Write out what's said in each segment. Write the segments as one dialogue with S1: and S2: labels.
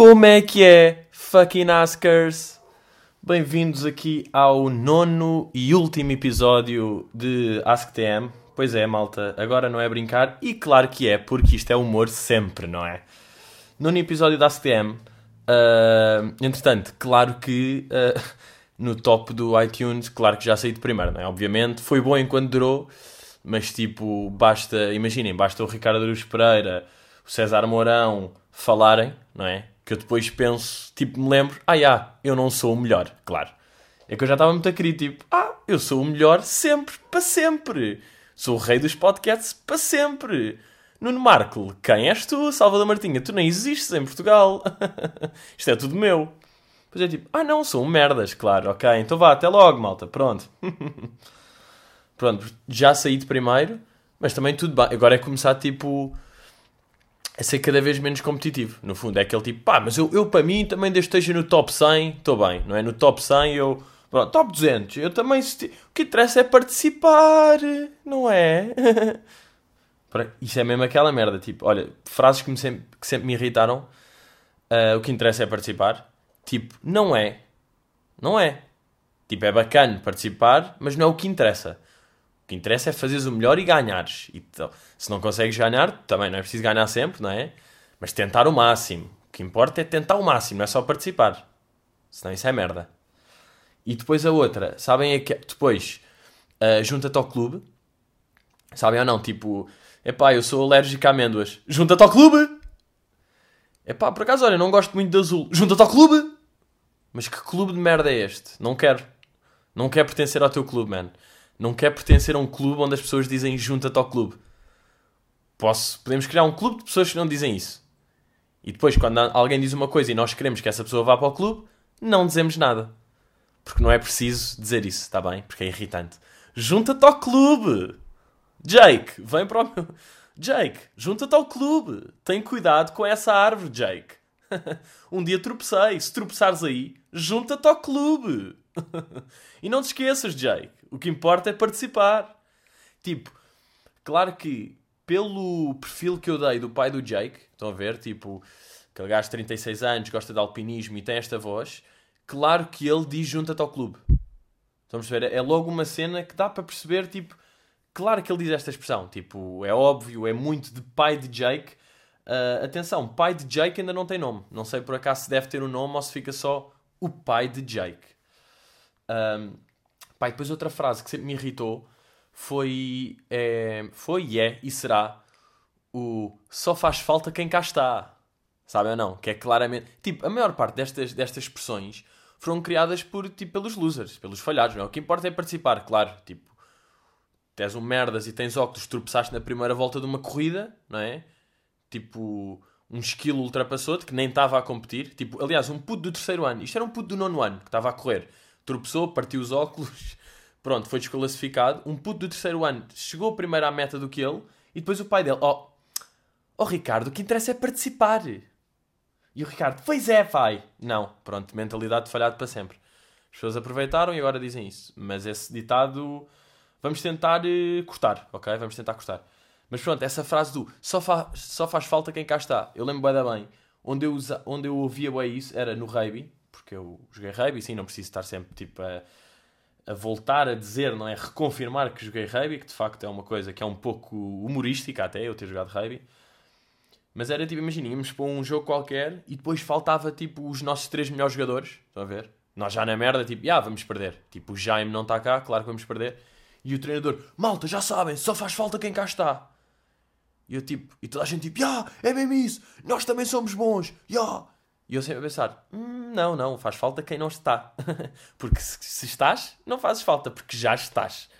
S1: Como é que é, fucking Askers? Bem-vindos aqui ao nono e último episódio de AskTM. Pois é, malta, agora não é brincar, e claro que é, porque isto é humor sempre, não é? Nono episódio da AskTM. Uh, entretanto, claro que uh, no top do iTunes, claro que já saí de primeiro, não é? Obviamente, foi bom enquanto durou, mas tipo, basta, imaginem, basta o Ricardo Aruz Pereira, o César Mourão falarem, não é? Que eu depois penso, tipo, me lembro, ah, já, eu não sou o melhor, claro. É que eu já estava muito a querer, tipo, ah, eu sou o melhor sempre, para sempre. Sou o rei dos podcasts para sempre. Nuno Marco, quem és tu, Salvador Martinha? Tu nem existes em Portugal. Isto é tudo meu. Pois é tipo, ah não, sou um merdas, claro, ok. Então vá, até logo, malta, pronto. pronto, já saí de primeiro, mas também tudo bem. Agora é começar, tipo, a ser cada vez menos competitivo. No fundo, é aquele tipo, pá, mas eu, eu para mim também desde esteja no top 100, estou bem, não é? No top 100 eu... Pronto, top 200, eu também... O que interessa é participar, não é? Isso é mesmo aquela merda, tipo, olha, frases que, me sempre, que sempre me irritaram. Uh, o que interessa é participar. Tipo, não é. Não é. Tipo, é bacana participar, mas não é o que interessa. O que interessa é fazeres o melhor e ganhares. E, se não consegues ganhar, também não é preciso ganhar sempre, não é? Mas tentar o máximo. O que importa é tentar o máximo, não é só participar. Senão isso é merda. E depois a outra, sabem? É que, depois, uh, junta-te ao clube. Sabem ou não? Tipo, Epá, eu sou alérgico a amêndoas. Junta-te ao clube! Epá, por acaso, olha, não gosto muito de azul. Junta-te ao clube! Mas que clube de merda é este? Não quero. Não quero pertencer ao teu clube, man. Não quero pertencer a um clube onde as pessoas dizem junta-te ao clube. Posso, podemos criar um clube de pessoas que não dizem isso. E depois, quando alguém diz uma coisa e nós queremos que essa pessoa vá para o clube, não dizemos nada. Porque não é preciso dizer isso, está bem? Porque é irritante. Junta-te ao clube! Jake, vem para o meu. Jake, junta-te ao clube. Tem cuidado com essa árvore, Jake. um dia tropecei. Se tropeçares aí, junta-te ao clube. e não te esqueças, Jake. O que importa é participar. Tipo, claro que pelo perfil que eu dei do pai do Jake, estão a ver? Tipo, aquele gajo de 36 anos, gosta de alpinismo e tem esta voz. Claro que ele diz junta-te ao clube. Estamos a ver? É logo uma cena que dá para perceber, tipo, Claro que ele diz esta expressão, tipo, é óbvio, é muito de pai de Jake. Uh, atenção, pai de Jake ainda não tem nome. Não sei por acaso se deve ter um nome ou se fica só o pai de Jake. Um, pai, depois outra frase que sempre me irritou foi, é, foi e é e será o só faz falta quem cá está. Sabe ou não? Que é claramente. Tipo, a maior parte destas, destas expressões foram criadas por, tipo, pelos losers, pelos falhados. Não? É? O que importa é participar, claro. Tipo, tu és um merdas e tens óculos, tropeçaste na primeira volta de uma corrida, não é? Tipo, um esquilo ultrapassou-te que nem estava a competir. Tipo, aliás, um puto do terceiro ano, isto era um puto do nono ano que estava a correr, tropeçou, partiu os óculos, pronto, foi desclassificado. Um puto do terceiro ano chegou primeiro à meta do que ele e depois o pai dele, ó, oh, oh Ricardo, o que interessa é participar. E o Ricardo, pois é, pai. Não, pronto, mentalidade falhada para sempre. As pessoas aproveitaram e agora dizem isso. Mas esse ditado Vamos tentar uh, cortar, ok? Vamos tentar cortar. Mas pronto, essa frase do só, fa só faz falta quem cá está. Eu lembro bem da bem. Onde eu, onde eu ouvia bem isso era no rugby, porque eu joguei rugby, sim, não preciso estar sempre tipo a, a voltar a dizer, não é? Reconfirmar que joguei rugby, que de facto é uma coisa que é um pouco humorística até, eu ter jogado rugby. Mas era tipo, imagina, íamos para um jogo qualquer e depois faltava tipo os nossos três melhores jogadores, estão a ver? Nós já na merda, tipo, ah, vamos perder. Tipo, o Jaime não está cá, claro que vamos perder. E o treinador, malta, já sabem, só faz falta quem cá está. E eu tipo, e toda a gente tipo, yeah, é mesmo isso, nós também somos bons, yeah. E eu sempre a pensar, hm, não, não, faz falta quem não está. porque se, se, estás, não fazes falta, porque já estás.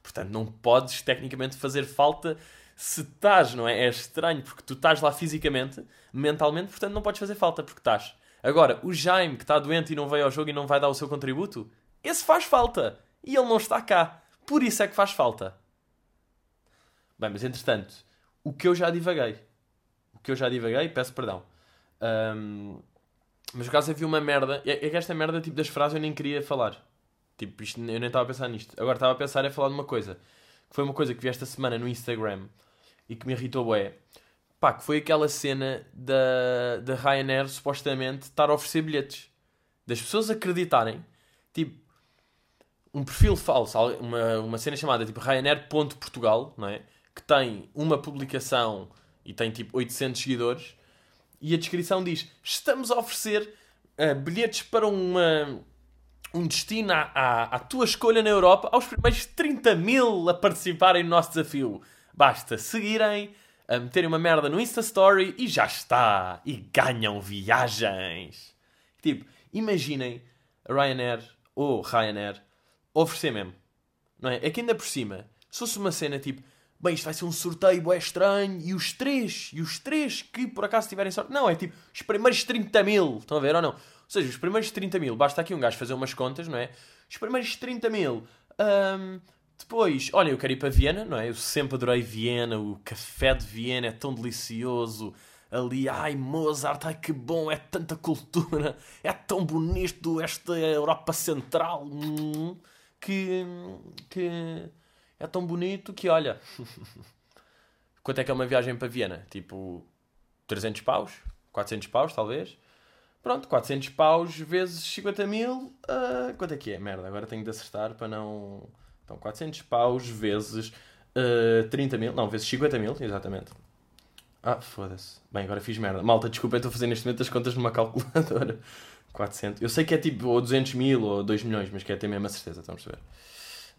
S1: Portanto, não podes tecnicamente fazer falta se estás, não é? É estranho, porque tu estás lá fisicamente, mentalmente, portanto não podes fazer falta, porque estás. Agora, o Jaime, que está doente e não veio ao jogo e não vai dar o seu contributo, esse faz falta. E ele não está cá. Por isso é que faz falta. Bem, mas entretanto, o que eu já divaguei. O que eu já divaguei, peço perdão. Um, mas por acaso havia uma merda. É, é que esta merda tipo das frases eu nem queria falar. Tipo, isto, eu nem estava a pensar nisto. Agora estava a pensar em falar de uma coisa. Que foi uma coisa que vi esta semana no Instagram e que me irritou é Pá, que foi aquela cena da, da Ryanair supostamente estar a oferecer bilhetes. Das pessoas acreditarem, tipo, um perfil falso, uma, uma cena chamada tipo Ryanair.portugal, não é? Que tem uma publicação e tem tipo 800 seguidores e a descrição diz: Estamos a oferecer uh, bilhetes para uma, um destino à, à, à, tua escolha na Europa aos primeiros 30 mil a participarem no nosso desafio. Basta seguirem, a meterem uma merda no Insta Story e já está. E ganham viagens. Tipo, imaginem Ryanair ou Ryanair oferecer mesmo. Não é? É que ainda por cima, se fosse uma cena tipo, bem, isto vai ser um sorteio é estranho e os três, e os três que por acaso tiverem sorte. Não, é tipo, os primeiros 30 mil, estão a ver ou não? Ou seja, os primeiros 30 mil, basta aqui um gajo fazer umas contas, não é? Os primeiros 30 mil. Um, depois, olha, eu quero ir para Viena, não é? Eu sempre adorei Viena, o café de Viena é tão delicioso. Ali, ai Mozart, ai que bom, é tanta cultura, é tão bonito esta Europa Central hum, que, que é tão bonito que, olha, quanto é que é uma viagem para Viena? Tipo, 300 paus? 400 paus, talvez? Pronto, 400 paus vezes 50 mil, uh, quanto é que é? Merda, agora tenho de acertar para não então, 400 paus vezes uh, eh, 30 mil. Não, vezes 50 mil, exatamente. Ah, foda-se. Bem, agora fiz merda. Malta, desculpa, estou a fazer neste momento as contas numa calculadora. 400. Eu sei que é tipo ou 200 mil ou 2 milhões, mas que é ter mesmo a certeza, estamos a ver.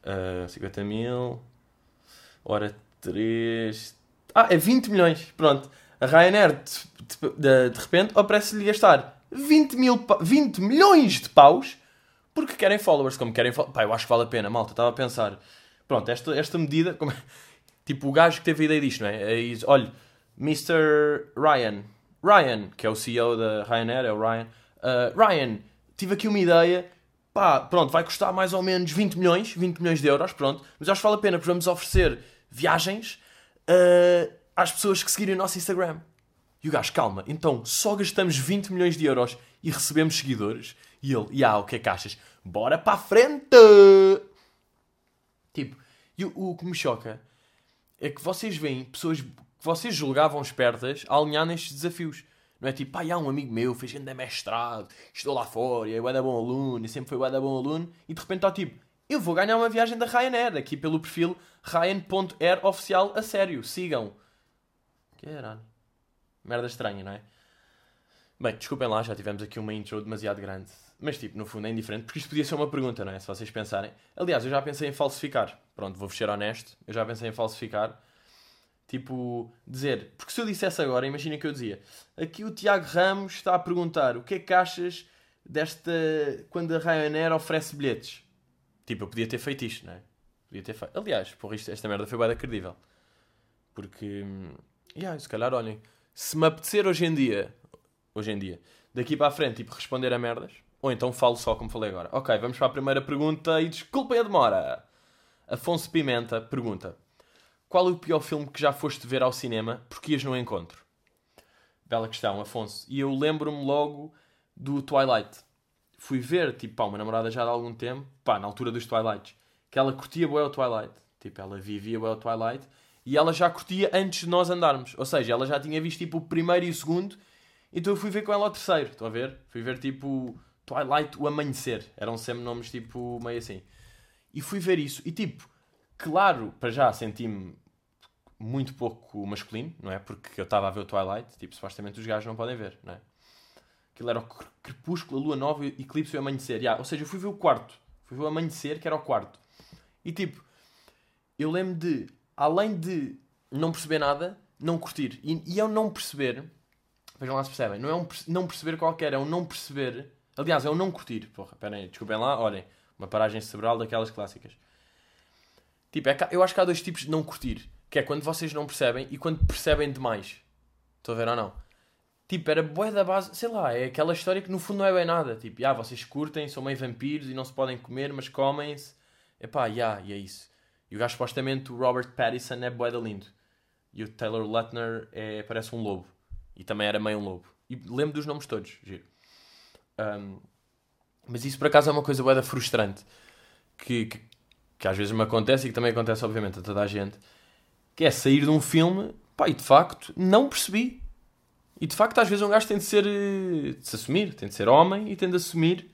S1: Uh, 50 mil. Ora, 3. Ah, é 20 milhões. Pronto. A Ryanair, de, de, de repente, oferece-lhe gastar 20, mil, 20 milhões de paus porque querem followers, como querem followers. Pá, eu acho que vale a pena, malta. Estava a pensar. Pronto, esta, esta medida. Como... tipo, o gajo que teve a ideia disto, não é? é isso. Olha, Mr. Ryan. Ryan, que é o CEO da Ryanair, é o Ryan. Uh, Ryan, tive aqui uma ideia. Pá, pronto, vai custar mais ou menos 20 milhões, 20 milhões de euros, pronto. Mas acho que vale a pena, porque vamos oferecer viagens uh, às pessoas que seguirem o nosso Instagram. E o gajo, calma, então só gastamos 20 milhões de euros e recebemos seguidores. E ele, e ah, o que é que achas? Bora para a frente! Tipo, e o, o que me choca é que vocês veem pessoas que vocês julgavam espertas a alinhar nestes desafios. Não é tipo, pá, há um amigo meu, fez grande mestrado, estou lá fora, e é bué bom aluno, e sempre foi bué bom aluno, e de repente está tipo, eu vou ganhar uma viagem da Ryanair, aqui pelo perfil Ryan.air oficial a sério, sigam. Caralho. Merda estranha, não é? Bem, desculpem lá, já tivemos aqui uma intro demasiado grande. Mas, tipo, no fundo é indiferente, porque isto podia ser uma pergunta, não é? Se vocês pensarem. Aliás, eu já pensei em falsificar. Pronto, vou ser honesto. Eu já pensei em falsificar. Tipo, dizer. Porque se eu dissesse agora, imagina que eu dizia. Aqui o Tiago Ramos está a perguntar o que é que achas desta. quando a Ryanair oferece bilhetes. Tipo, eu podia ter feito isto, não é? Podia ter feito. Aliás, por isto, esta merda foi bem credível. Porque. Hum, yeah, se calhar, olhem se me apetecer hoje em dia, hoje em dia, daqui para a frente, tipo, responder a merdas, ou então falo só como falei agora. Ok, vamos para a primeira pergunta e desculpem a demora. Afonso Pimenta pergunta: Qual é o pior filme que já foste ver ao cinema porque ias no encontro? Bela questão, Afonso. E eu lembro-me logo do Twilight. Fui ver, tipo, pá, uma namorada já há algum tempo, pá, na altura dos Twilights, que ela curtia bué o Twilight. Tipo, ela vivia bué o Twilight e ela já curtia antes de nós andarmos. Ou seja, ela já tinha visto tipo o primeiro e o segundo. Então eu fui ver com ela o terceiro. Estão a ver? Fui ver tipo Twilight, o Amanhecer. Eram sempre nomes tipo meio assim. E fui ver isso. E tipo, claro, para já senti-me muito pouco masculino, não é? Porque eu estava a ver o Twilight. Tipo, supostamente os gajos não podem ver, não é? Aquilo era o crepúsculo, a lua nova, o eclipse e o amanhecer. Yeah. Ou seja, eu fui ver o quarto. Fui ver o amanhecer, que era o quarto. E tipo, eu lembro de além de não perceber nada, não curtir. E, e é um não perceber, vejam lá se percebem, não é um não perceber qualquer, é um não perceber. Aliás, é um não curtir. Porra, esperem aí, desculpem lá, olhem, uma paragem cerebral daquelas clássicas. Tipo, é eu acho que há dois tipos de não curtir, que é quando vocês não percebem e quando percebem demais. Estou a ver ou não? Tipo, era boa da base, sei lá, é aquela história que no fundo não é bem nada. Tipo, ah, vocês curtem, são meio vampiros e não se podem comer, mas comem-se. Epá, yeah, e é isso. E o gajo, supostamente, o Robert Pattinson é boeda lindo. E o Taylor Lautner é, parece um lobo. E também era meio um lobo. E lembro dos nomes todos, giro. Um, mas isso, por acaso, é uma coisa boeda frustrante. Que, que, que, às vezes me acontece e que também acontece, obviamente, a toda a gente. Que é sair de um filme, Pá, e de facto, não percebi. E de facto, às vezes um gajo tem de ser. eh, de se assumir, tem de ser homem e tem de assumir.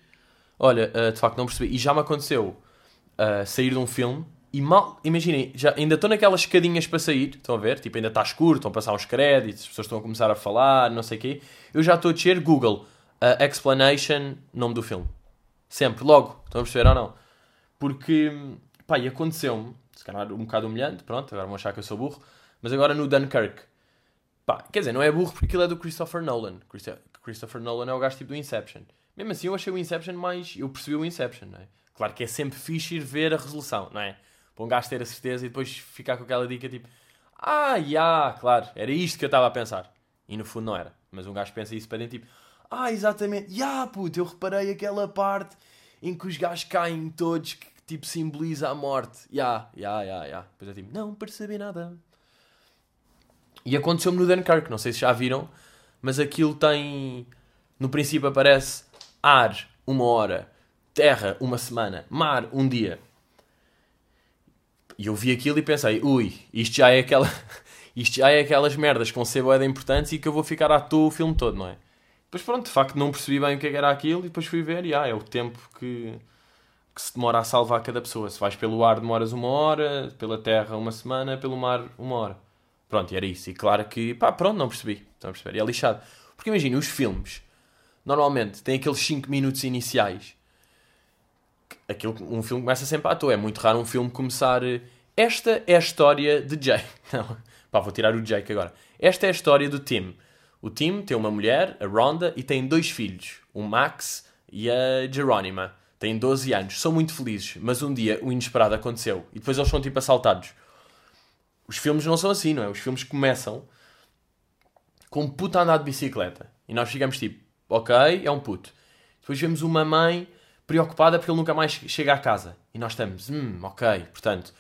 S1: Olha, eh, de facto, não percebi. E já me aconteceu eh, sair de um filme e mal. Imaginem, já, ainda estou naquelas escadinhas para sair, estão a ver? Tipo, ainda está escuro, estão a passar uns créditos, as pessoas estão a começar a falar, não sei o quê. Eu já estou a descer Google, eh, explanation, nome do filme. Sempre, logo. Estão a perceber ou não? Porque, pá, e aconteceu-me, calhar um bocado humilhante, pronto, agora vão achar que eu sou burro, mas agora no Dunkirk. Pá, quer dizer, não é burro porque aquilo é do Christopher Nolan. Christo- Christopher Nolan é o gajo tipo do Inception. Mesmo assim, eu achei o Inception mais. Eu percebi o Inception, não é? Claro que é sempre fixe ir ver a resolução, não é? Para um gajo ter a certeza e depois ficar com aquela dica tipo: Ah, já, claro, era isto que eu estava a pensar. E no fundo não era. Mas um gajo pensa isso para dentro tipo: Ah, exatamente, já, puto, eu reparei aquela parte em que os gajos caem todos que tipo simboliza a morte. Já, já, já, já. Depois é tipo: Não percebi nada. E aconteceu-me no Dunkirk, não sei se já viram, mas aquilo tem. No princípio aparece ar, uma hora, terra, uma semana, mar, um dia. E eu vi aquilo e pensei, ui, isto já é aquela. Isto já é aquelas merdas com cebola importantes e que eu vou ficar à toa o filme todo, não é? Depois pronto, de facto não percebi bem o que é que era aquilo e depois fui ver e ah, é o tempo que, que se demora a salvar cada pessoa. Se vais pelo ar demoras uma hora, pela terra uma semana, pelo mar uma hora. Pronto, e era isso. E claro que, pá, pronto, não percebi. Estão a perceber? E é lixado. Porque imagina, os filmes, normalmente, têm aqueles 5 minutos iniciais. Aquilo, um filme começa sempre à toa. É muito raro um filme começar. eh, Esta é a história de Jake. Não, pá, vou tirar o Jake agora. Esta é a história do Tim. O Tim tem uma mulher, a Rhonda, e tem dois filhos, o Max e a Jerónima. Têm 12 anos, são muito felizes, mas um dia o inesperado aconteceu e depois eles são tipo assaltados. Os filmes não são assim, não é? Os filmes começam com um puto a andar de bicicleta. E nós ficamos tipo, ok, é um puto. Depois vemos uma mãe preocupada porque ele nunca mais chega à casa. E nós estamos, hum, ok, portanto,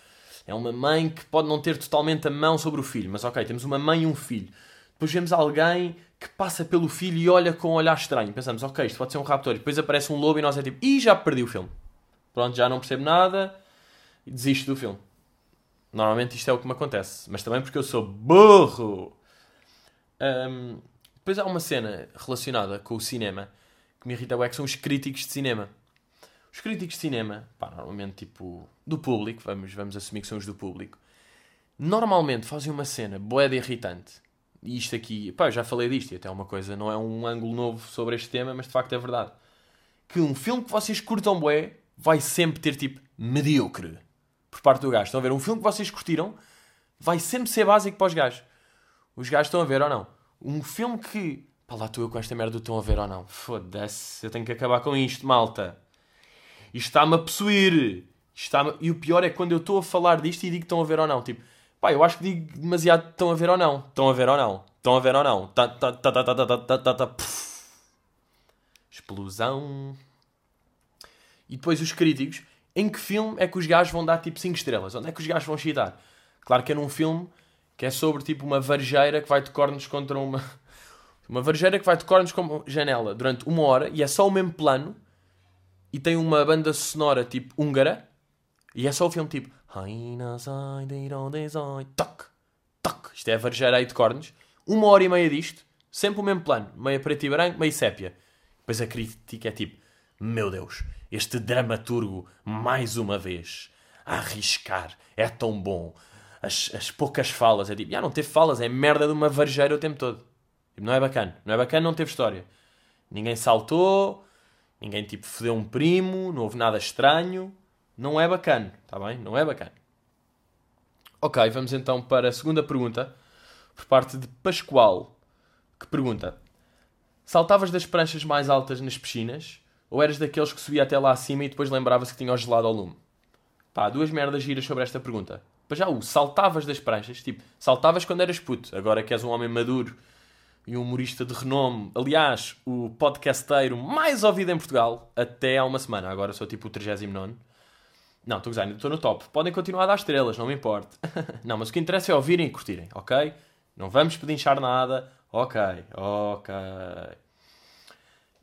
S1: é uma mãe que pode não ter totalmente a mão sobre o filho, mas ok, temos uma mãe e um filho. Depois vemos alguém que passa pelo filho e olha com um olhar estranho. Pensamos, ok, isto pode ser um raptor. E depois aparece um lobo e nós é tipo, ih, já perdi o filme. Pronto, já não percebo nada e desisto do filme. Normalmente isto é o que me acontece, mas também porque eu sou burro. Ahm, depois há uma cena relacionada com o cinema que me irrita bué, que são os críticos de cinema. Os críticos de cinema, pá, normalmente tipo do público, vamos, vamos assumir que são os do público, normalmente fazem uma cena de irritante. E isto aqui, pá, já falei disto, e até uma coisa, não é um ângulo novo sobre este tema, mas de facto é verdade. Que um filme que vocês curtam bué vai sempre ter tipo medíocre por parte do gajo. Estão a ver? Um filme que vocês curtiram vai sempre ser básico para os gajos. Os gajos estão a ver ou não? Um filme que. Pá, lá estou eu com esta merda estão a ver ou não. Foda-se, eu tenho que acabar com isto, malta. Isto está-me a possuir. Está E o pior é quando eu estou a falar disto e digo que estão a ver ou não. Tipo, pá, eu acho que digo demasiado estão a ver ou não. Estão a ver ou não. Estão a ver ou não. Tá, tá, tá, tá, tá, tá, tá, tá. Explosão. E depois os críticos. Em que filme é que os gajos vão dar tipo 5 estrelas? Onde é que os gajos vão chitar? Claro que é num filme que é sobre tipo uma varejeira que vai de cornos contra uma. Uma varejeira que vai de cornos com uma janela durante uma hora e é só o mesmo plano e tem uma banda sonora tipo húngara e é só o filme tipo. Toc, toc. Isto é a varejeira aí de cornos. Uma hora e meia disto, sempre o mesmo plano, meio preto e branco, meio sépia. Depois a crítica é tipo: Meu Deus, este dramaturgo, mais uma vez, a arriscar, é tão bom. As, as poucas falas, é tipo: Já não teve falas, é merda de uma varejeira o tempo todo. Tipo, não é bacana, não é bacana, não teve história. Ninguém saltou, ninguém tipo fodeu um primo, não houve nada estranho. Não é bacana, está bem? Não é bacana. Ok, vamos então para a segunda pergunta, por parte de Pascoal, que pergunta: Saltavas das pranchas mais altas nas piscinas ou eras daqueles que subia até lá acima e depois lembrava-se que tinha o gelado ao lume? Pá, duas merdas giras sobre esta pergunta. Para já, o saltavas das pranchas, tipo, saltavas quando eras puto, agora que és um homem maduro e um humorista de renome. Aliás, o podcasteiro mais ouvido em Portugal até há uma semana. Agora sou tipo o 39. Não, estou a gozar, estou no top. Podem continuar a dar estrelas, não me importa. não, mas o que interessa é ouvirem e curtirem, ok? Não vamos pedinchar nada. Ok, ok.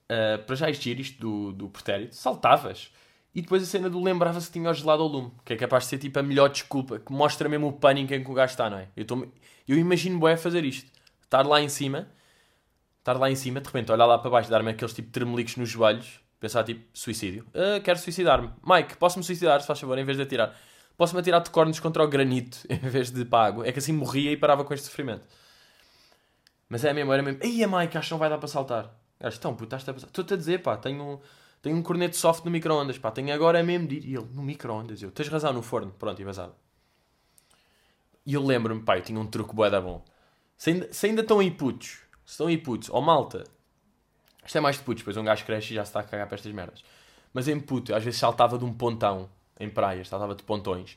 S1: Uh, para já existir isto do, do pretérito, saltavas. E depois a cena do lembrava-se que tinha o gelado ao lume, que é capaz de ser tipo a melhor desculpa, que mostra mesmo o pânico em que o gajo está, não é? Eu, tô... eu imagino bué fazer isto. Estar lá em cima, estar lá em cima, de repente olhar lá para baixo, dar-me aqueles tipo tremelicos nos joelhos, pensar tipo, suicídio. Uh, quero suicidar-me. Mike, posso-me suicidar, se faz favor, em vez de atirar. Posso-me atirar de cornos contra o granito, em vez de água. É que assim morria e parava com este sofrimento. Mas é mesmo, era mesmo. Ei, Mike, acho que não vai dar para saltar. Gajo, então, puta, estás a passar. Estou-te a dizer, pá, tenho, tenho um corneto soft no micro-ondas, pá, tenho agora mesmo de ir. E ele, no micro-ondas, eu, tens razão, no forno. Pronto, e vazado. E eu lembro-me, pá, eu tinha um truque bué da bom. Se ainda, se ainda estão aí putos, se estão aí putos, ou malta, isto é mais de putos, depois um gajo cresce e já se está a cagar para estas merdas. Mas em puto, às vezes saltava de um pontão, em praias, saltava de pontões.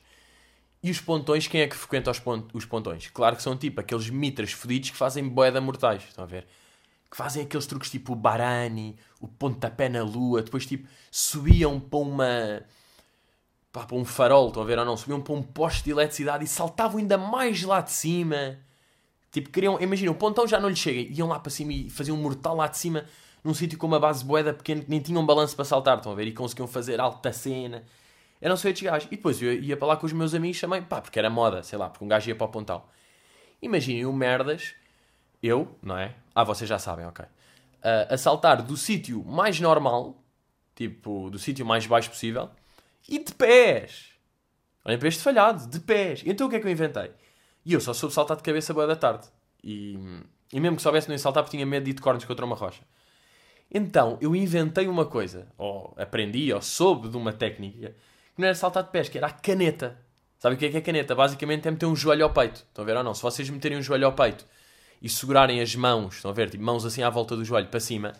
S1: E os pontões, quem é que frequenta os, os pontões? Claro que são tipo aqueles mitras fodidos que fazem boeda mortais, estão a ver? Que fazem aqueles truques tipo o barani, o pontapé na lua, depois tipo subiam para uma. Para um farol, estão a ver ou não? Subiam para um poste de eletricidade e saltavam ainda mais lá de cima. Tipo, queriam. Imagina, o pontão já não lhe chega, iam lá para cima e faziam um mortal lá de cima, num sítio com uma base boeda pequena que nem tinham um balanço para saltar, estão a ver? E conseguiam fazer alta cena. Eram só estes gajos. E depois eu ia para lá com os meus amigos também, pá, porque era moda, sei lá, porque um gajo ia para o Pontal. Imaginem o merdas, eu, não é? Ah, vocês já sabem, ok. Uh, a saltar do sítio mais normal, tipo, do sítio mais baixo possível, e de pés. Olhem para este falhado, de pés. Então o que é que eu inventei? E eu só soube saltar de cabeça boa da tarde. E, e mesmo que soubesse não ia saltar porque tinha medo de ir de cornos contra uma rocha. Então eu inventei uma coisa, ou aprendi, ou soube de uma técnica que não era saltar de pés, que era a caneta. Sabe o que é que é caneta? Basicamente é meter um joelho ao peito. Estão a ver ou não? Se vocês meterem um joelho ao peito e segurarem as mãos, estão a ver? Tipo, mãos assim à volta do joelho para cima,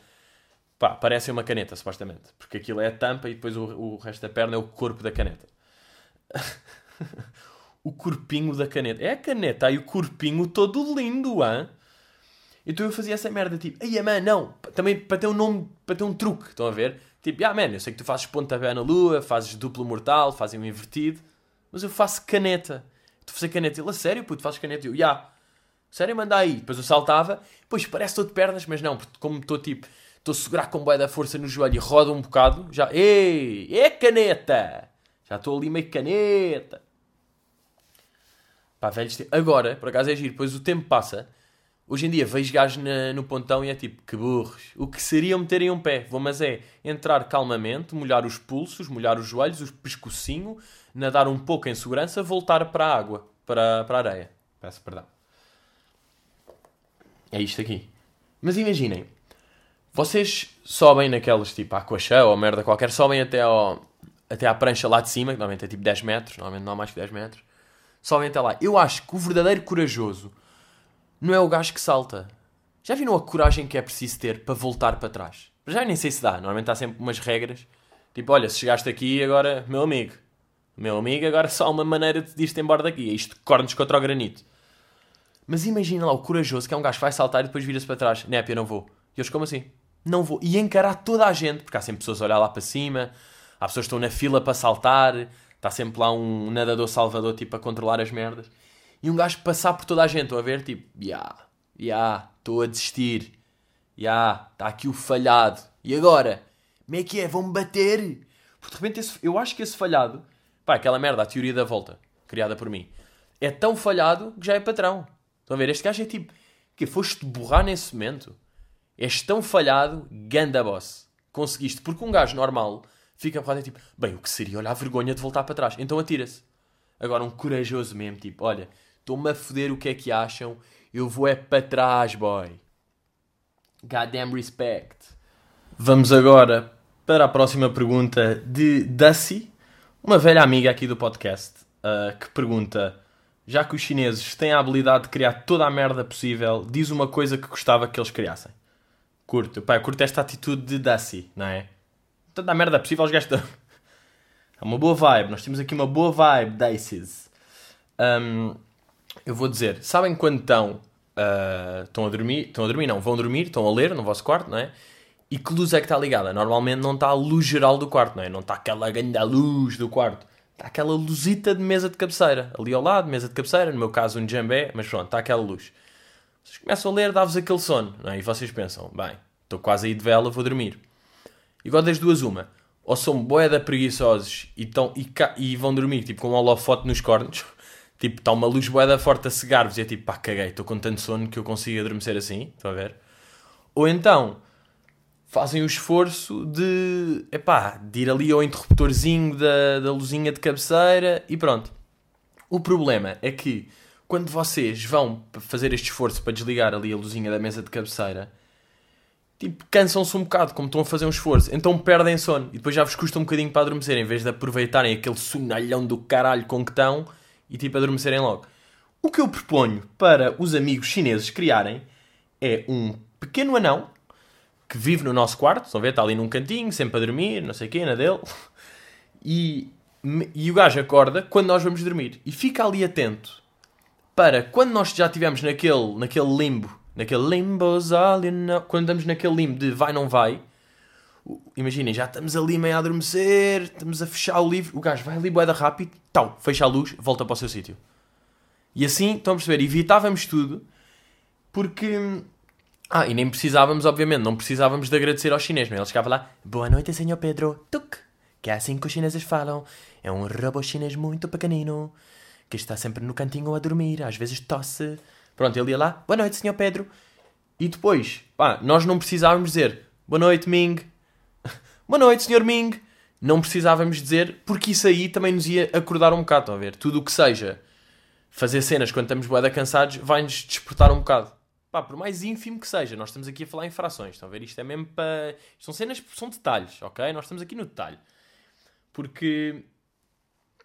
S1: pá, parece uma caneta, supostamente. Porque aquilo é a tampa e depois o, o resto da perna é o corpo da caneta. o corpinho da caneta. É a caneta e o corpinho todo lindo, hã? Então eu fazia essa merda, tipo, ai, mano, não, também para ter um nome, para ter um truque, estão a ver? Tipo, ah, man, eu sei que tu fazes pontapé na lua, fazes duplo mortal, fazes um invertido, mas eu faço caneta. Tu fazes caneta. Ele, a sério, puto, fazes caneta? Eu, já. Yeah. Sério, manda aí. Depois eu saltava, pois parece estou de pernas, mas não, porque como estou tipo, estou a segurar com boia da força no joelho e roda um bocado, já, ei, é caneta! Já estou ali meio caneta. Pá, velhos, agora, por acaso é giro, depois o tempo passa Hoje em dia vejo gajos na, no pontão e é tipo, que burros. O que seria meterem um pé? Vou, mas é entrar calmamente, molhar os pulsos, molhar os joelhos, o pescocinho, nadar um pouco em segurança, voltar para a água, para, para a areia. Peço perdão. É isto aqui. Mas imaginem, vocês sobem naquelas tipo aquachã ou merda qualquer, sobem até, ao, até à prancha lá de cima, que normalmente é tipo 10 metros, normalmente não há mais que 10 metros. Sobem até lá. Eu acho que o verdadeiro corajoso não é o gajo que salta. Já viram a coragem que é preciso ter para voltar para trás? Já nem sei se dá, normalmente há sempre umas regras. Tipo, olha, se chegaste aqui agora, meu amigo, meu amigo, agora só há uma maneira de ir-te embora daqui. É isto cornos contra o granito. Mas imagina lá o corajoso que é um gajo que vai saltar e depois vira-se para trás. Népia, não vou. E eles, como assim? Não vou. E encarar toda a gente, porque há sempre pessoas a olhar lá para cima, há pessoas que estão na fila para saltar, está sempre lá um nadador salvador tipo a controlar as merdas e um gajo passar por toda a gente. Estou a ver, tipo, ya, yeah, ya, yeah, estou a desistir. Ya, yeah, está aqui o falhado. E agora? Como é que é? Vão-me bater? Porque de repente esse, eu acho que esse falhado, pá, aquela merda, a teoria da volta, criada por mim, é tão falhado que já é patrão. Estão a ver? Este gajo é tipo, que foste borrar nesse momento? És tão falhado, ganda boss. Conseguiste. Porque um gajo normal fica porrada tipo, bem, o que seria? Olha a vergonha de voltar para trás. Então atira-se. Agora um corajoso mesmo, tipo, olha, Estou-me a foder o que é que acham. Eu vou é para trás, boy. Goddamn respect. Vamos agora para a próxima pergunta de Dusty, uma velha amiga aqui do podcast, uh, que pergunta: já que os chineses têm a habilidade de criar toda a merda possível, diz uma coisa que gostava que eles criassem. Curto, pá, curto esta atitude de Dusty, não é? Toda a merda possível, os gajos. É uma boa vibe, nós temos aqui uma boa vibe, Daces. Um, eu vou dizer, sabem quando estão, uh, estão a dormir, estão a dormir, não, vão dormir, estão a ler no vosso quarto, não é? E que luz é que está ligada? Normalmente não está a luz geral do quarto, não é? Não está aquela grande luz do quarto. Está aquela luzita de mesa de cabeceira. Ali ao lado, mesa de cabeceira, no meu caso um jambé, mas pronto, está aquela luz. Vocês começam a ler, dá-vos aquele sono, não é? E vocês pensam, bem, estou quase aí de vela, vou dormir. Igual das duas uma. ou são boeda preguiçosos e, tão, e, e vão dormir tipo com um holofote nos cornos, tipo está uma luz boeda forte a cegar-vos e é tipo pá, caguei, estou com tanto sono que eu consigo adormecer assim, estão a ver? Ou então fazem o esforço de, epá, de ir ali ao interruptorzinho da, da luzinha de cabeceira e pronto. O problema é que quando vocês vão fazer este esforço para desligar ali a luzinha da mesa de cabeceira, tipo, cansam-se um bocado, como estão a fazer um esforço, então perdem sono e depois já vos custa um bocadinho para adormecer, em vez de aproveitarem aquele sonalhão do caralho com que estão e tipo adormecerem logo. O que eu proponho para os amigos chineses criarem é um pequeno anão que vive no nosso quarto, estão a ver? Está ali num cantinho, sempre a dormir, não sei o quê, na dele. E, e o gajo acorda quando nós vamos dormir. E fica ali atento para quando nós já estivermos naquele, naquele limbo, naquele limbo, quando estamos naquele limbo de vai, não vai, imaginem, já estamos ali meio a adormecer, estamos a fechar o livro, o gajo vai ali boeda rápido, tal, fecha a luz, volta para o seu sítio. E assim, estão a perceber, evitávamos tudo, porque... Ah, e nem precisávamos, obviamente, não precisávamos de agradecer aos chineses, mas ele chegava lá, boa noite, senhor Pedro, tuk, que é assim que os chineses falam, é um robô chinês muito pequenino, que está sempre no cantinho a dormir, às vezes tosse. Pronto, ele ia lá, boa noite, senhor Pedro. E depois, pá, nós não precisávamos dizer, boa noite, Ming, boa noite, senhor Ming. Não precisávamos dizer, porque isso aí também nos ia acordar um bocado, estão a ver? Tudo o que seja fazer cenas quando estamos boeda cansados vai-nos despertar um bocado. Pá, por mais ínfimo que seja, nós estamos aqui a falar em frações, estão a ver? Isto é mesmo para... São cenas, são detalhes, ok? Nós estamos aqui no detalhe. Porque...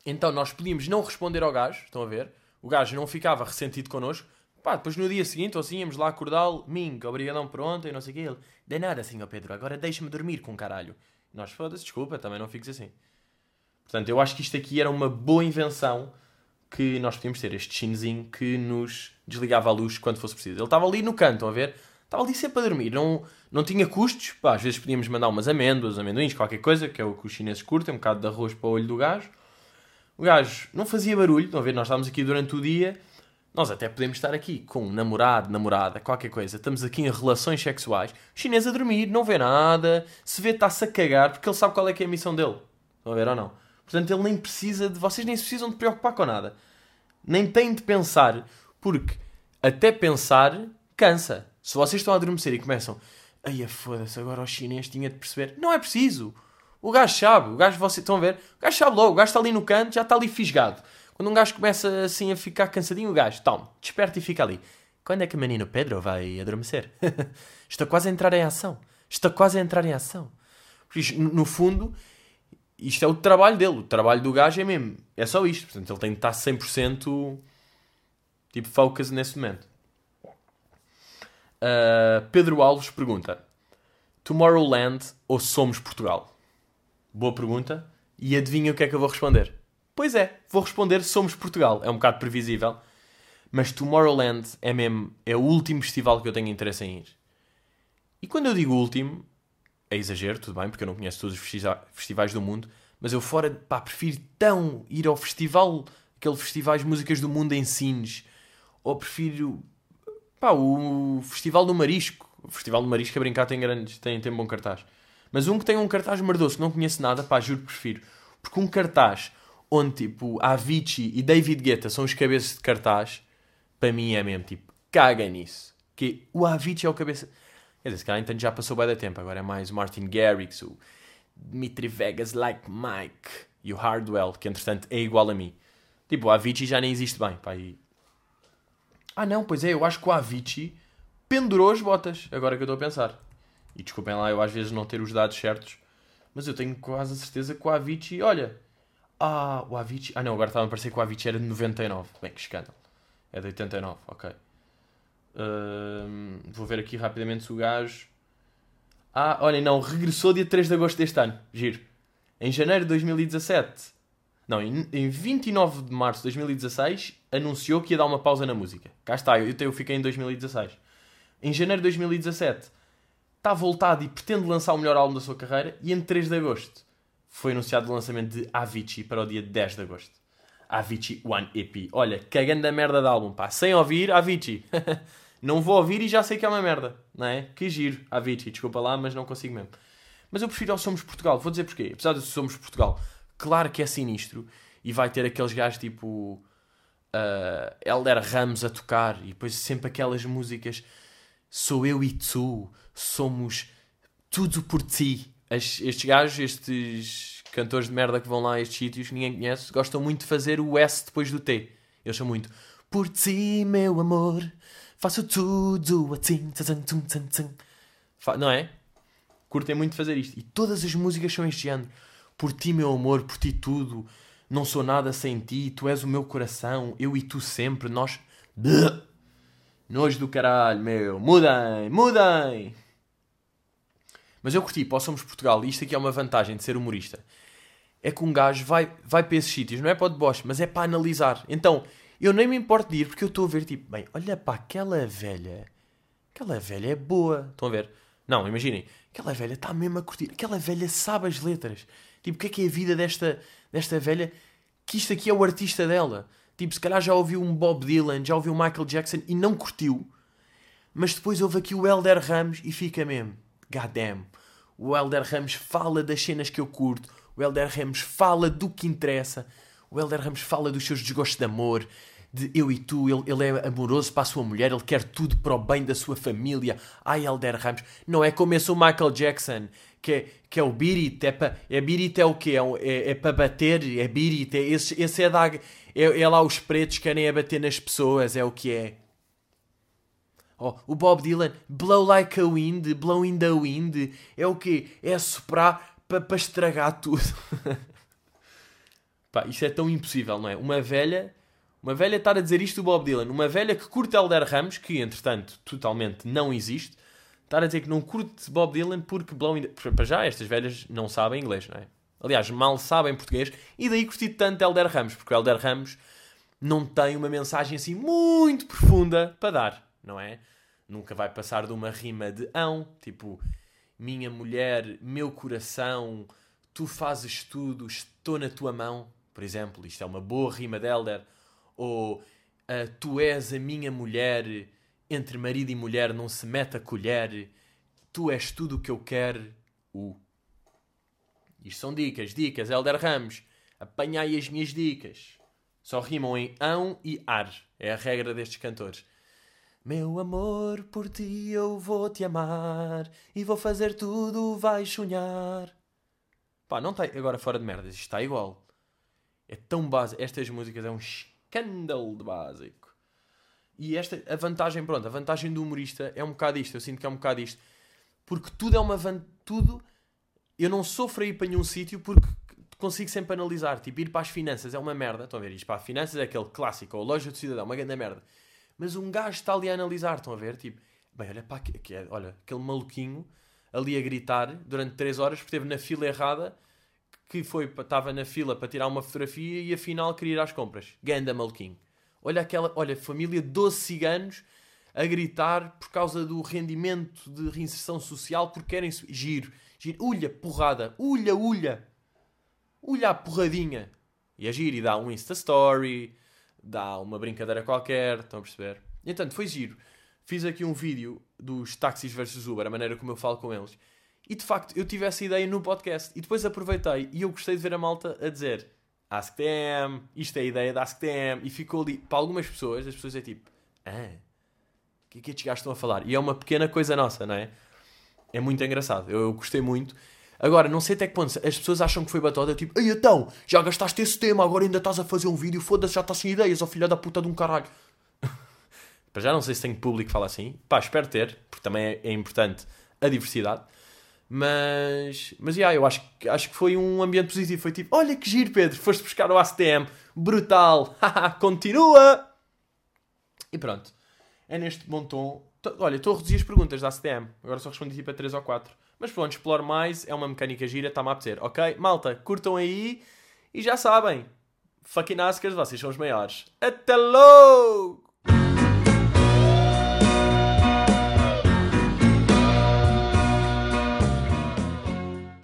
S1: Então nós podíamos não responder ao gajo, estão a ver? O gajo não ficava ressentido connosco. Pá, depois no dia seguinte, ou assim, íamos lá acordá-lo. Ming, obrigadão por ontem, não sei o quê. Ele, de nada, senhor Pedro, agora deixa-me dormir com caralho. Nós, foda-se, desculpa, também não fiques assim. Portanto, eu acho que isto aqui era uma boa invenção que nós podíamos ter. Este chinesinho que nos desligava a luz quando fosse preciso. Ele estava ali no canto, a ver? Estava ali sempre a dormir. Não, não tinha custos. Pá, às vezes podíamos mandar umas amêndoas, amendoins, qualquer coisa, que é o que os chineses curtem. Um bocado de arroz para o olho do gajo. O gajo não fazia barulho. Estão a ver? Nós estávamos aqui durante o dia. Nós até podemos estar aqui com um namorado, namorada, qualquer coisa. Estamos aqui em relações sexuais. O chinês a dormir, não vê nada. Se vê, está-se a cagar, porque ele sabe qual é que é a missão dele. Estão a ver ou não? Portanto, ele nem precisa de... Vocês nem precisam de preocupar com nada. Nem têm de pensar, porque até pensar cansa. Se vocês estão a adormecer e começam... Ai, foda-se, agora o chinês tinha de perceber. Não é preciso. O gajo sabe. O gajo, vocês estão a ver? O gajo sabe logo. O gajo está ali no canto, já está ali fisgado. Quando um gajo começa assim a ficar cansadinho, o gajo, toma, desperta e fica ali. Quando é que o menino Pedro vai adormecer? Está quase a entrar em ação. Está quase a entrar em ação. No fundo, isto é o trabalho dele. O trabalho do gajo é mesmo. É só isto. Portanto, ele tem de estar 100% tipo focus nesse momento. Uh, Pedro Alves pergunta: Tomorrowland ou Somos Portugal? Boa pergunta. E adivinha o que é que eu vou responder? Pois é, vou responder Somos Portugal. É um bocado previsível. Mas Tomorrowland é mesmo. É o último festival que eu tenho interesse em ir. E quando eu digo último, é exagero, tudo bem, porque eu não conheço todos os festi- festivais do mundo. Mas eu fora, pá, prefiro tão ir ao festival, aquele festivais de músicas do mundo em Sines. Ou prefiro, pá, o Festival do Marisco. O Festival do Marisco, a brincar, tem, grandes, tem, tem bom cartaz. Mas um que tem um cartaz merdoso, que não conheço nada, pá, juro prefiro. Porque um cartaz onde, tipo, Avicii e David Guetta são os cabeças de cartaz, para mim é mesmo, tipo, caga nisso. Que o Avicii é o cabeça... Quer dizer, se calhar então já passou bem da tempo. Agora é mais o Martin Garrix, o Dimitri Vegas Like Mike e o Hardwell, que entretanto é igual a mim. Tipo, o Avicii já nem existe bem, pá. E... Ah não, pois é, eu acho que o Avicii pendurou as botas, agora que eu estou a pensar. E desculpem lá eu às vezes não ter os dados certos, mas eu tenho quase a certeza que o Avicii, olha... Ah, o Avicii... Ah não, agora estava a parecer que o Avicii era de 99. Bem, que escândalo. É de 89, ok. Vou ver aqui rapidamente se o gajo... Ah, olhem, não, regressou dia 3 de agosto deste ano. Giro. Em janeiro de 2017... Não, em, em 29 de março de 2016 anunciou que ia dar uma pausa na música. Cá está, eu, eu fiquei em 2016. Em janeiro de 2017 está voltado e pretende lançar o melhor álbum da sua carreira e em 3 de agosto foi anunciado o lançamento de Avicii para o dia 10 de agosto. Avicii One EP. Olha, cagando a merda de álbum, pá. Sem ouvir, Avicii. não vou ouvir e já sei que é uma merda, não é? Que giro, Avicii. Desculpa lá, mas não consigo mesmo. Mas eu prefiro ao Somos Portugal. Vou dizer porquê. Apesar de Somos Portugal, claro que é sinistro. E vai ter aqueles gajos tipo. Uh, Helder Ramos a tocar. E depois sempre aquelas músicas. Sou eu e tu. Somos tudo por ti. Estes gajos, estes cantores de merda que vão lá a estes sítios que ninguém conhece, gostam muito de fazer o S depois do T. Eles são muito. Por ti, meu amor. Faço tudo assim. Não é? Curtem muito fazer isto. E todas as músicas são este género. Por ti, meu amor, por ti tudo. Não sou nada sem ti. Tu és o meu coração. Eu e tu sempre. Nós. Nojo do caralho, meu. Mudem, mudem. Mas eu curti, possamos Portugal. E isto aqui é uma vantagem de ser humorista. É que um gajo vai, vai para esses sítios. Não é para o deboche, mas é para analisar. Então, eu nem me importo de ir porque eu estou a ver, tipo, bem, olha para aquela velha. Aquela velha é boa. Estão a ver? Não, imaginem. Aquela velha está mesmo a curtir. Aquela velha sabe as letras. Tipo, o que é que é a vida desta, desta velha? Que isto aqui é o artista dela. Tipo, se calhar já ouviu um Bob Dylan, já ouviu um Michael Jackson e não curtiu. Mas depois houve aqui o Elder Ramos e fica mesmo. God damn. O Elder Ramos fala das cenas que eu curto. O Elder Ramos fala do que interessa. O Elder Ramos fala dos seus desgostos de amor, de eu e tu, ele, ele é amoroso para a sua mulher, ele quer tudo para o bem da sua família. Ai, Elder Ramos, não é como esse o Michael Jackson, que é, que é o Birit, é, para, é Birit é o quê? É, é, é para bater, é Birit, é, esse, esse é, da, é, é lá os pretos que querem é bater nas pessoas, é o que é. Oh, o Bob Dylan, Blow Like a Wind, Blow in the Wind, é o quê? É soprar para pa estragar tudo. Pá, isto é tão impossível, não é? Uma velha uma velha estar a dizer isto do Bob Dylan. Uma velha que curte Elder Ramos, que entretanto totalmente não existe, estar a dizer que não curte Bob Dylan porque Blowing... Para já, estas velhas não sabem inglês, não é? Aliás, mal sabem português. E daí curti tanto Elder Ramos, porque o Elder Ramos não tem uma mensagem assim muito profunda para dar, não é? Nunca vai passar de uma rima de ão, tipo, minha mulher, meu coração, tu fazes tudo, estou na tua mão, por exemplo. Isto é uma boa rima de Elder ou uh, tu és a minha mulher, entre marido e mulher não se mete a colher, tu és tudo o que eu quero. Uh. Isto são dicas, dicas, Helder Ramos. Apanhai as minhas dicas. Só rimam em ão e ar. É a regra destes cantores. Meu amor, por ti eu vou te amar e vou fazer tudo, vais sonhar. Pá, não está agora fora de merdas, isto está igual. É tão base. Estas músicas é um escândalo de básico. E esta, a vantagem, pronto, a vantagem do humorista é um bocado isto. Eu sinto que é um bocado isto. Porque tudo é uma van... tudo eu não sofro a ir para nenhum sítio porque consigo sempre analisar. Tipo, ir para as finanças é uma merda. Estão a ver? Ir para as finanças é aquele clássico, ou loja do cidadão, uma grande merda. Mas um gajo está ali a analisar. Estão a ver? Tipo, bem, olha para aqui, é, olha, aquele maluquinho ali a gritar durante 3 horas porque esteve na fila errada que foi, estava na fila para tirar uma fotografia e afinal queria ir às compras. Ganda maluquinho. Olha aquela, olha, família de 12 ciganos a gritar por causa do rendimento de reinserção social porque querem giro, giro, ulha, porrada, ulha, ulha, ulha porradinha. E a giro e dá um Insta Story, dá uma brincadeira qualquer, estão a perceber? E, entanto, foi giro. Fiz aqui um vídeo dos táxis versus Uber, a maneira como eu falo com eles. E de facto, eu tive essa ideia no podcast. E depois aproveitei e eu gostei de ver a malta a dizer AskTM, isto é a ideia da AskTM. E ficou ali, para algumas pessoas, as pessoas é tipo, ah, o que é que estes gajos estão a falar? E é uma pequena coisa nossa, não é? É muito engraçado. Eu, eu gostei muito. Agora, não sei até que ponto as pessoas acham que foi batota, tipo, ei então, já gastaste esse tema, agora ainda estás a fazer um vídeo, foda-se, já estás sem ideias, ó filha da puta de um caralho. Para já não sei se tem público que fala assim. Pá, espero ter, porque também é, é importante a diversidade. Mas, mas yeah, eu acho, acho que foi um ambiente positivo. Foi tipo, olha que giro, Pedro, foste buscar o ACTM, brutal, continua! E pronto, é neste bom tom. Olha, estou a reduzir as perguntas da ACTM, agora só respondi tipo a 3 ou 4. Mas pronto, explore mais, é uma mecânica gira, está-me a apetecer, ok? Malta, curtam aí e já sabem, fucking Askers, vocês são os maiores. Até logo!